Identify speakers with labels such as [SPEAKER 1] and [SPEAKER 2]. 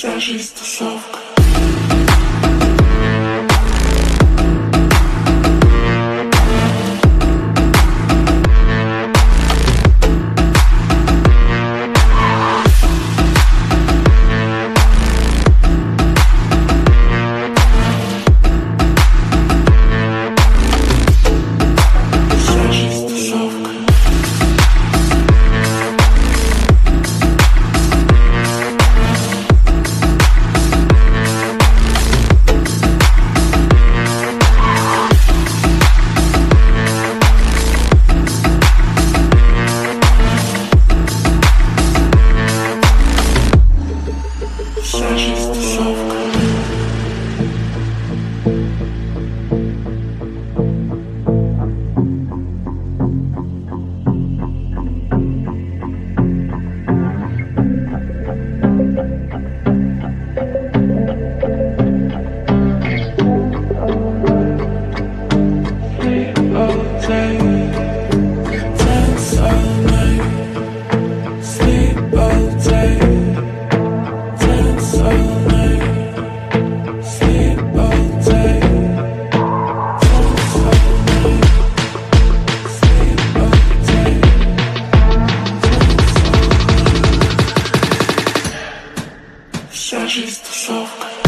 [SPEAKER 1] Вся жизнь тусовка. She's for soft. searches the soft.